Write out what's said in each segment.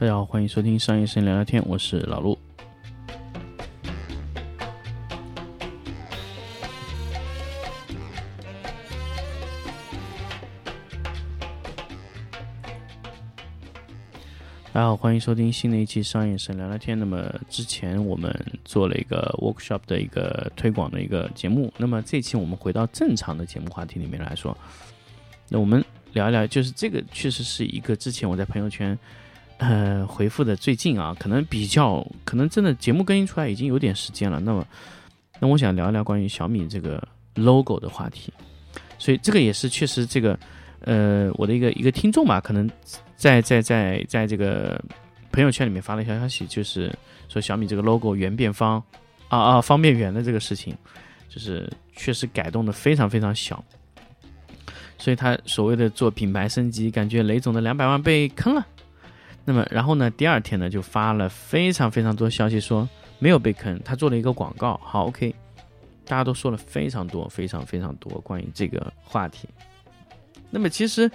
大家好，欢迎收听商业生聊聊天，我是老陆。大家好，欢迎收听新的一期商业生聊聊天。那么之前我们做了一个 workshop 的一个推广的一个节目，那么这期我们回到正常的节目话题里面来说，那我们聊一聊，就是这个确实是一个之前我在朋友圈。呃，回复的最近啊，可能比较可能真的节目更新出来已经有点时间了。那么，那我想聊一聊关于小米这个 logo 的话题。所以这个也是确实这个呃我的一个一个听众吧，可能在在在在这个朋友圈里面发了一条消息，就是说小米这个 logo 圆变方啊啊方变圆的这个事情，就是确实改动的非常非常小。所以他所谓的做品牌升级，感觉雷总的两百万被坑了。那么，然后呢？第二天呢，就发了非常非常多消息，说没有被坑，他做了一个广告。好，OK，大家都说了非常多、非常非常多关于这个话题。那么，其实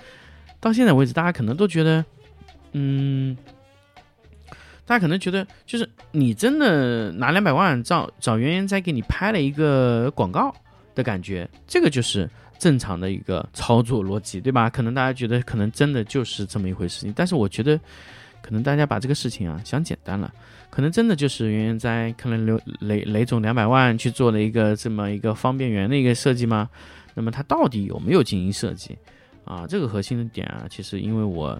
到现在为止，大家可能都觉得，嗯，大家可能觉得，就是你真的拿两百万找找袁研哉给你拍了一个广告的感觉，这个就是正常的一个操作逻辑，对吧？可能大家觉得，可能真的就是这么一回事情，但是我觉得。可能大家把这个事情啊想简单了，可能真的就是袁元在可能刘雷雷总两百万去做了一个这么一个方便圆的一个设计吗？那么他到底有没有进行设计啊？这个核心的点啊，其实因为我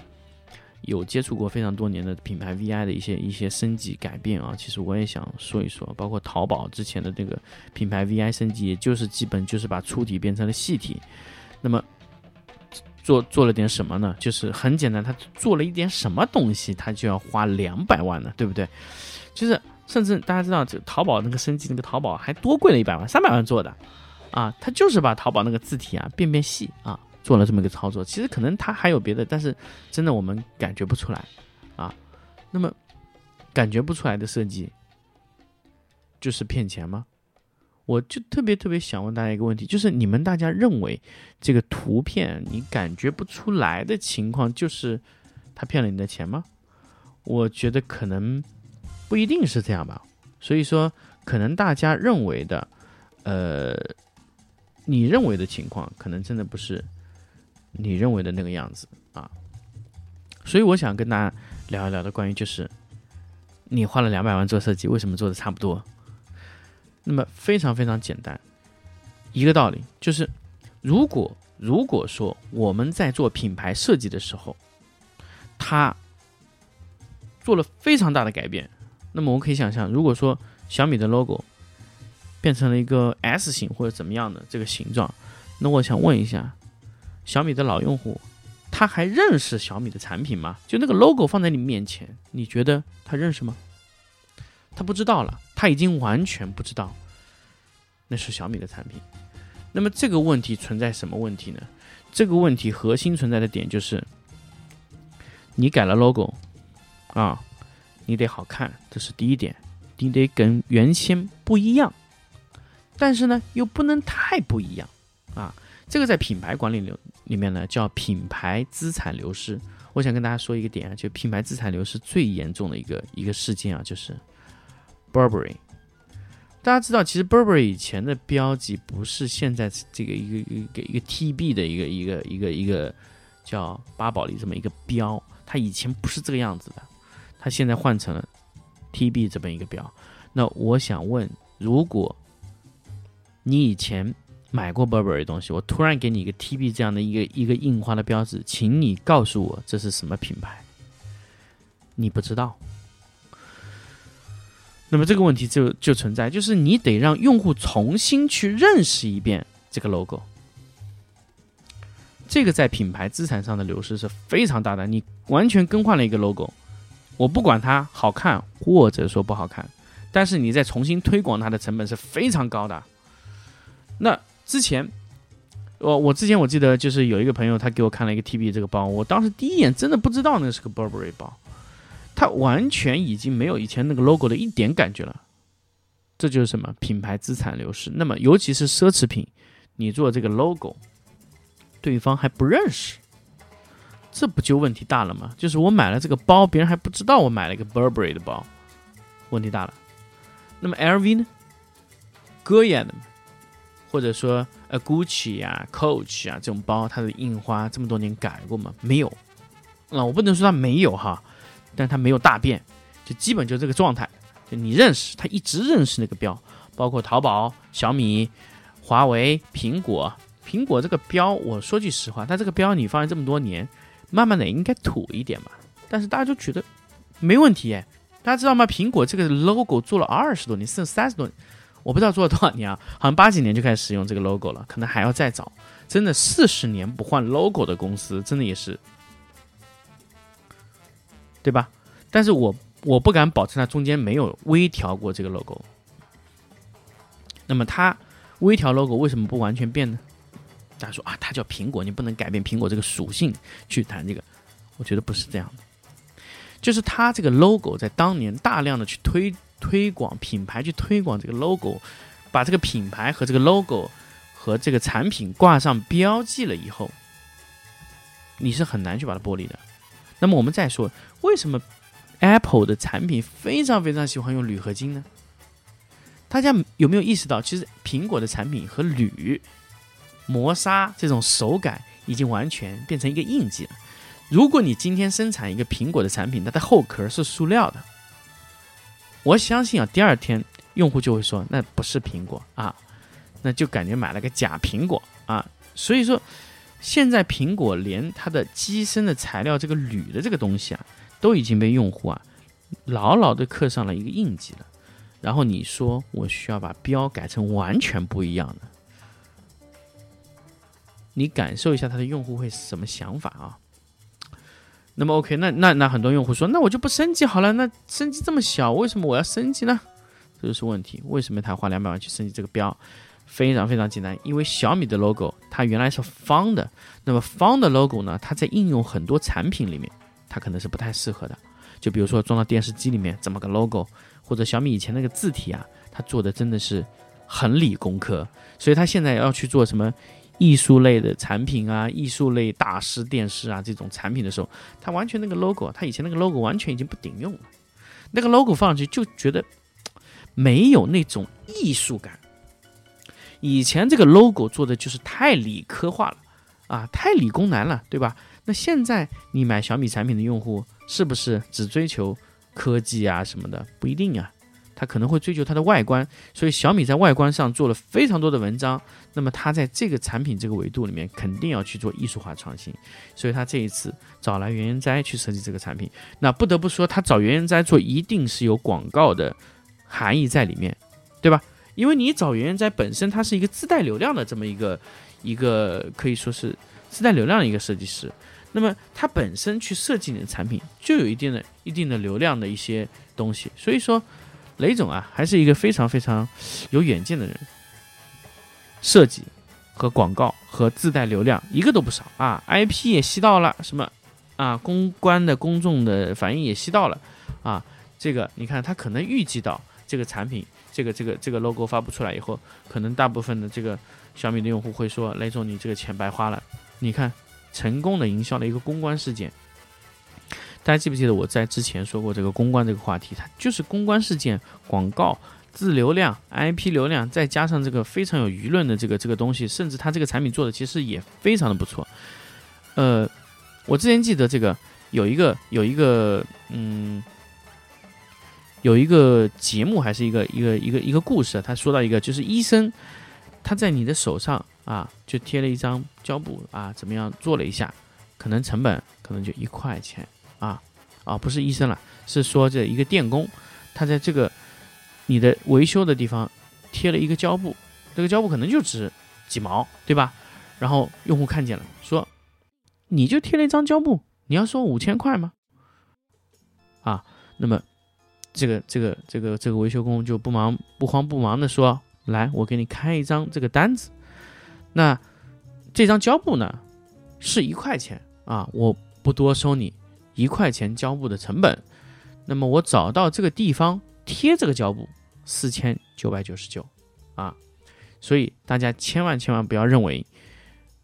有接触过非常多年的品牌 VI 的一些一些升级改变啊，其实我也想说一说，包括淘宝之前的这个品牌 VI 升级，也就是基本就是把粗体变成了细体，那么。做做了点什么呢？就是很简单，他做了一点什么东西，他就要花两百万呢，对不对？就是甚至大家知道，这淘宝那个升级，那个淘宝还多贵了一百万，三百万做的，啊，他就是把淘宝那个字体啊变变细啊，做了这么一个操作。其实可能他还有别的，但是真的我们感觉不出来啊。那么感觉不出来的设计，就是骗钱吗？我就特别特别想问大家一个问题，就是你们大家认为这个图片你感觉不出来的情况，就是他骗了你的钱吗？我觉得可能不一定是这样吧。所以说，可能大家认为的，呃，你认为的情况，可能真的不是你认为的那个样子啊。所以我想跟大家聊一聊的关于，就是你花了两百万做设计，为什么做的差不多？那么非常非常简单，一个道理就是，如果如果说我们在做品牌设计的时候，它做了非常大的改变，那么我们可以想象，如果说小米的 logo 变成了一个 S 型或者怎么样的这个形状，那我想问一下，小米的老用户他还认识小米的产品吗？就那个 logo 放在你面前，你觉得他认识吗？他不知道了，他已经完全不知道那是小米的产品。那么这个问题存在什么问题呢？这个问题核心存在的点就是，你改了 logo 啊，你得好看，这是第一点，你得跟原先不一样，但是呢又不能太不一样啊。这个在品牌管理流里面呢叫品牌资产流失。我想跟大家说一个点啊，就品牌资产流失最严重的一个一个事件啊，就是。Burberry，大家知道，其实 Burberry 以前的标记不是现在这个一个一个一个 TB 的一个一个一个一个叫巴宝莉这么一个标，它以前不是这个样子的，它现在换成了 TB 这么一个标。那我想问，如果你以前买过 Burberry 东西，我突然给你一个 TB 这样的一个一个印花的标志，请你告诉我这是什么品牌？你不知道。那么这个问题就就存在，就是你得让用户重新去认识一遍这个 logo，这个在品牌资产上的流失是非常大的。你完全更换了一个 logo，我不管它好看或者说不好看，但是你再重新推广它的成本是非常高的。那之前，我我之前我记得就是有一个朋友他给我看了一个 TB 这个包，我当时第一眼真的不知道那是个 Burberry 包。它完全已经没有以前那个 logo 的一点感觉了，这就是什么品牌资产流失。那么，尤其是奢侈品，你做这个 logo，对方还不认识，这不就问题大了吗？就是我买了这个包，别人还不知道我买了一个 Burberry 的包，问题大了。那么 LV 呢？歌眼的，或者说呃 Gucci 呀、Coach 啊这种包，它的印花这么多年改过吗？没有。那我不能说它没有哈，但它没有大变，就基本就这个状态。就你认识，他一直认识那个标，包括淘宝、小米、华为、苹果。苹果这个标，我说句实话，它这个标你放了这么多年，慢慢的应该土一点吧。但是大家就觉得没问题哎，大家知道吗？苹果这个 logo 做了二十多年，甚至三十多年，我不知道做了多少年啊，好像八几年就开始使用这个 logo 了，可能还要再早。真的四十年不换 logo 的公司，真的也是，对吧？但是我我不敢保证它中间没有微调过这个 logo。那么它微调 logo 为什么不完全变呢？大家说啊，它叫苹果，你不能改变苹果这个属性去谈这个，我觉得不是这样的。就是它这个 logo 在当年大量的去推推广品牌，去推广这个 logo，把这个品牌和这个 logo 和这个产品挂上标记了以后，你是很难去把它剥离的。那么我们再说，为什么 Apple 的产品非常非常喜欢用铝合金呢？大家有没有意识到，其实苹果的产品和铝？磨砂这种手感已经完全变成一个印记了。如果你今天生产一个苹果的产品，它的后壳是塑料的，我相信啊，第二天用户就会说那不是苹果啊，那就感觉买了个假苹果啊。所以说，现在苹果连它的机身的材料这个铝的这个东西啊，都已经被用户啊牢牢的刻上了一个印记了。然后你说我需要把标改成完全不一样的。你感受一下它的用户会什么想法啊？那么 OK，那那那很多用户说，那我就不升级好了。那升级这么小，为什么我要升级呢？这就是问题。为什么他花两百万去升级这个标？非常非常简单，因为小米的 logo 它原来是方的，那么方的 logo 呢，它在应用很多产品里面，它可能是不太适合的。就比如说装到电视机里面怎么个 logo，或者小米以前那个字体啊，它做的真的是很理工科，所以它现在要去做什么？艺术类的产品啊，艺术类大师电视啊，这种产品的时候，它完全那个 logo，它以前那个 logo 完全已经不顶用了。那个 logo 放上去就觉得没有那种艺术感。以前这个 logo 做的就是太理科化了啊，太理工男了，对吧？那现在你买小米产品的用户是不是只追求科技啊什么的？不一定啊。他可能会追求它的外观，所以小米在外观上做了非常多的文章。那么它在这个产品这个维度里面，肯定要去做艺术化创新。所以他这一次找来袁研哉去设计这个产品，那不得不说，他找袁研哉做一定是有广告的含义在里面，对吧？因为你找袁研哉本身，他是一个自带流量的这么一个一个可以说是自带流量的一个设计师。那么他本身去设计你的产品，就有一定的一定的流量的一些东西。所以说。雷总啊，还是一个非常非常有远见的人，设计和广告和自带流量一个都不少啊，IP 也吸到了，什么啊，公关的公众的反应也吸到了啊，这个你看他可能预计到这个产品，这个这个这个 logo 发布出来以后，可能大部分的这个小米的用户会说，雷总你这个钱白花了，你看成功的营销的一个公关事件。大家记不记得我在之前说过这个公关这个话题？它就是公关事件、广告、自流量、IP 流量，再加上这个非常有舆论的这个这个东西，甚至它这个产品做的其实也非常的不错。呃，我之前记得这个有一个有一个嗯，有一个节目还是一个一个一个一个故事，他说到一个就是医生他在你的手上啊就贴了一张胶布啊，怎么样做了一下，可能成本可能就一块钱。啊，啊，不是医生了，是说这一个电工，他在这个你的维修的地方贴了一个胶布，这个胶布可能就值几毛，对吧？然后用户看见了，说你就贴了一张胶布，你要收五千块吗？啊，那么这个这个这个这个维修工就不忙不慌不忙的说，来，我给你开一张这个单子，那这张胶布呢是一块钱啊，我不多收你。一块钱胶布的成本，那么我找到这个地方贴这个胶布，四千九百九十九，啊，所以大家千万千万不要认为，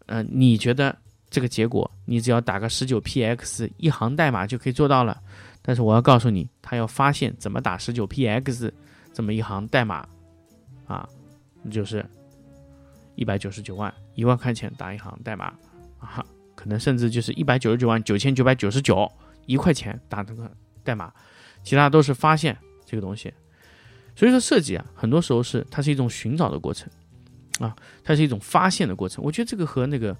呃，你觉得这个结果你只要打个十九 px 一行代码就可以做到了。但是我要告诉你，他要发现怎么打十九 px 这么一行代码啊，就是一百九十九万一万块钱打一行代码啊，可能甚至就是一百九十九万九千九百九十九一块钱打这个代码，其他都是发现这个东西。所以说设计啊，很多时候是它是一种寻找的过程啊，它是一种发现的过程。我觉得这个和那个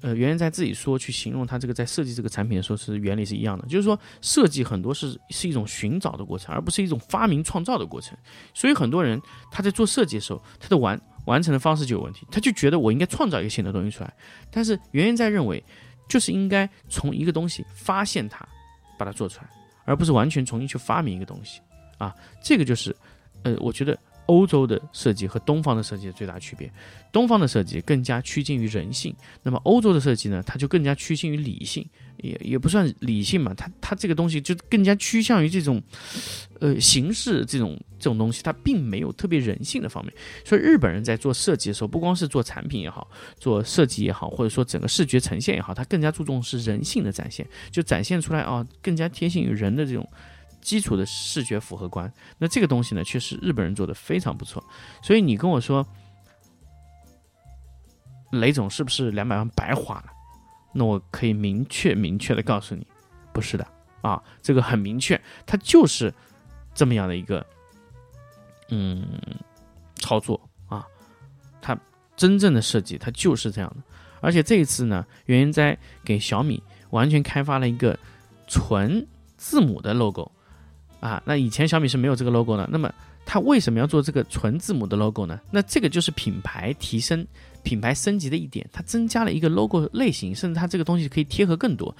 呃袁元在自己说去形容他这个在设计这个产品的时候是原理是一样的，就是说设计很多是是一种寻找的过程，而不是一种发明创造的过程。所以很多人他在做设计的时候，他的完完成的方式就有问题，他就觉得我应该创造一个新的东西出来。但是袁元在认为，就是应该从一个东西发现它，把它做出来，而不是完全重新去发明一个东西啊。这个就是。呃，我觉得欧洲的设计和东方的设计的最大区别，东方的设计更加趋近于人性，那么欧洲的设计呢，它就更加趋近于理性，也也不算理性嘛，它它这个东西就更加趋向于这种，呃，形式这种这种东西，它并没有特别人性的方面。所以日本人在做设计的时候，不光是做产品也好，做设计也好，或者说整个视觉呈现也好，它更加注重是人性的展现，就展现出来啊，更加贴近于人的这种。基础的视觉符合观，那这个东西呢，确实日本人做的非常不错。所以你跟我说，雷总是不是两百万白花了？那我可以明确明确的告诉你，不是的啊，这个很明确，它就是这么样的一个嗯操作啊，它真正的设计它就是这样的。而且这一次呢，原因在给小米完全开发了一个纯字母的 logo。啊，那以前小米是没有这个 logo 的，那么它为什么要做这个纯字母的 logo 呢？那这个就是品牌提升、品牌升级的一点，它增加了一个 logo 类型，甚至它这个东西可以贴合更多。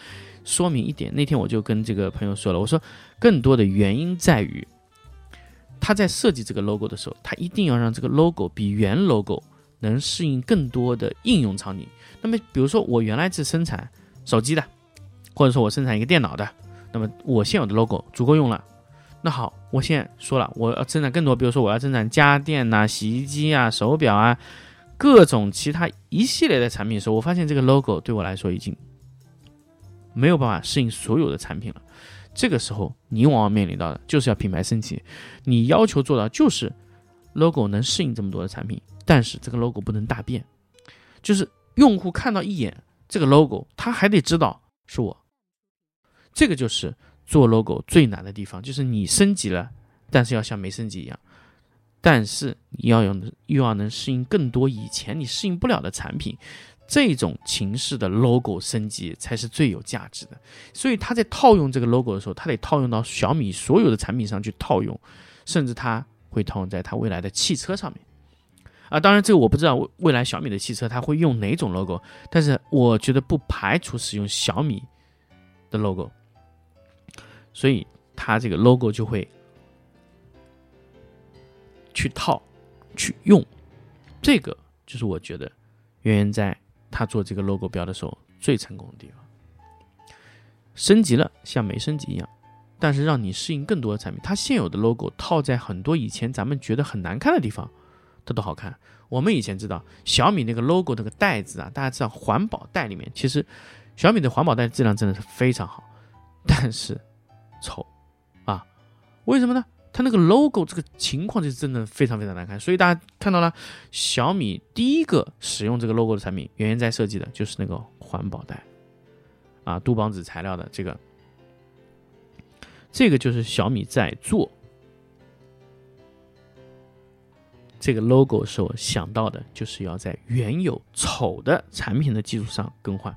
说明一点，那天我就跟这个朋友说了，我说更多的原因在于，他在设计这个 logo 的时候，他一定要让这个 logo 比原 logo 能适应更多的应用场景。那么，比如说我原来是生产手机的，或者说我生产一个电脑的，那么我现有的 logo 足够用了。那好，我现在说了，我要生产更多，比如说我要生产家电呐、洗衣机啊、手表啊，各种其他一系列的产品的时候，我发现这个 logo 对我来说已经没有办法适应所有的产品了。这个时候，你往往面临到的就是要品牌升级，你要求做到就是 logo 能适应这么多的产品，但是这个 logo 不能大变，就是用户看到一眼这个 logo，他还得知道是我，这个就是。做 logo 最难的地方就是你升级了，但是要像没升级一样，但是你要用又要能适应更多以前你适应不了的产品，这种形式的 logo 升级才是最有价值的。所以他在套用这个 logo 的时候，他得套用到小米所有的产品上去套用，甚至他会套用在他未来的汽车上面。啊，当然这个我不知道未来小米的汽车它会用哪种 logo，但是我觉得不排除使用小米的 logo。所以它这个 logo 就会去套、去用，这个就是我觉得渊源在他做这个 logo 标的时候最成功的地方。升级了像没升级一样，但是让你适应更多的产品。它现有的 logo 套在很多以前咱们觉得很难看的地方，它都好看。我们以前知道小米那个 logo 那个袋子啊，大家知道环保袋里面，其实小米的环保袋质量真的是非常好，但是。丑，啊，为什么呢？它那个 logo 这个情况就是真的非常非常难看，所以大家看到了小米第一个使用这个 logo 的产品，原因在设计的就是那个环保袋，啊，杜邦纸材料的这个，这个就是小米在做这个 logo 时候想到的，就是要在原有丑的产品的基础上更换。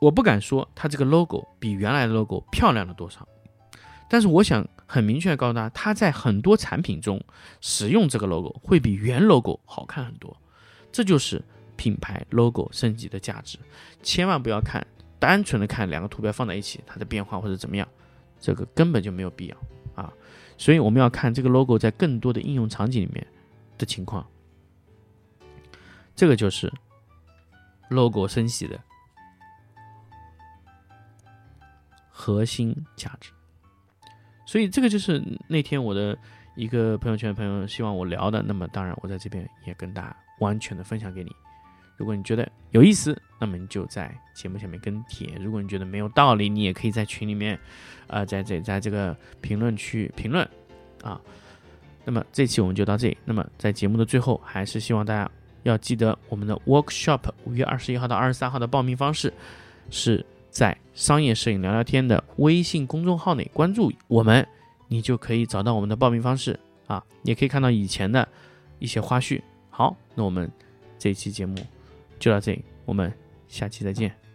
我不敢说它这个 logo 比原来的 logo 漂亮了多少，但是我想很明确的告诉大家，它在很多产品中使用这个 logo 会比原 logo 好看很多，这就是品牌 logo 升级的价值。千万不要看单纯的看两个图标放在一起它的变化或者怎么样，这个根本就没有必要啊。所以我们要看这个 logo 在更多的应用场景里面的情况，这个就是 logo 升级的。核心价值，所以这个就是那天我的一个朋友圈的朋友希望我聊的。那么当然，我在这边也跟大家完全的分享给你。如果你觉得有意思，那么你就在节目下面跟帖；如果你觉得没有道理，你也可以在群里面，呃，在在在这个评论区评论啊。那么这期我们就到这里。那么在节目的最后，还是希望大家要记得我们的 workshop 五月二十一号到二十三号的报名方式是在商业摄影聊聊天的微信公众号内关注我们，你就可以找到我们的报名方式啊，也可以看到以前的一些花絮。好，那我们这期节目。就到这里，我们下期再见。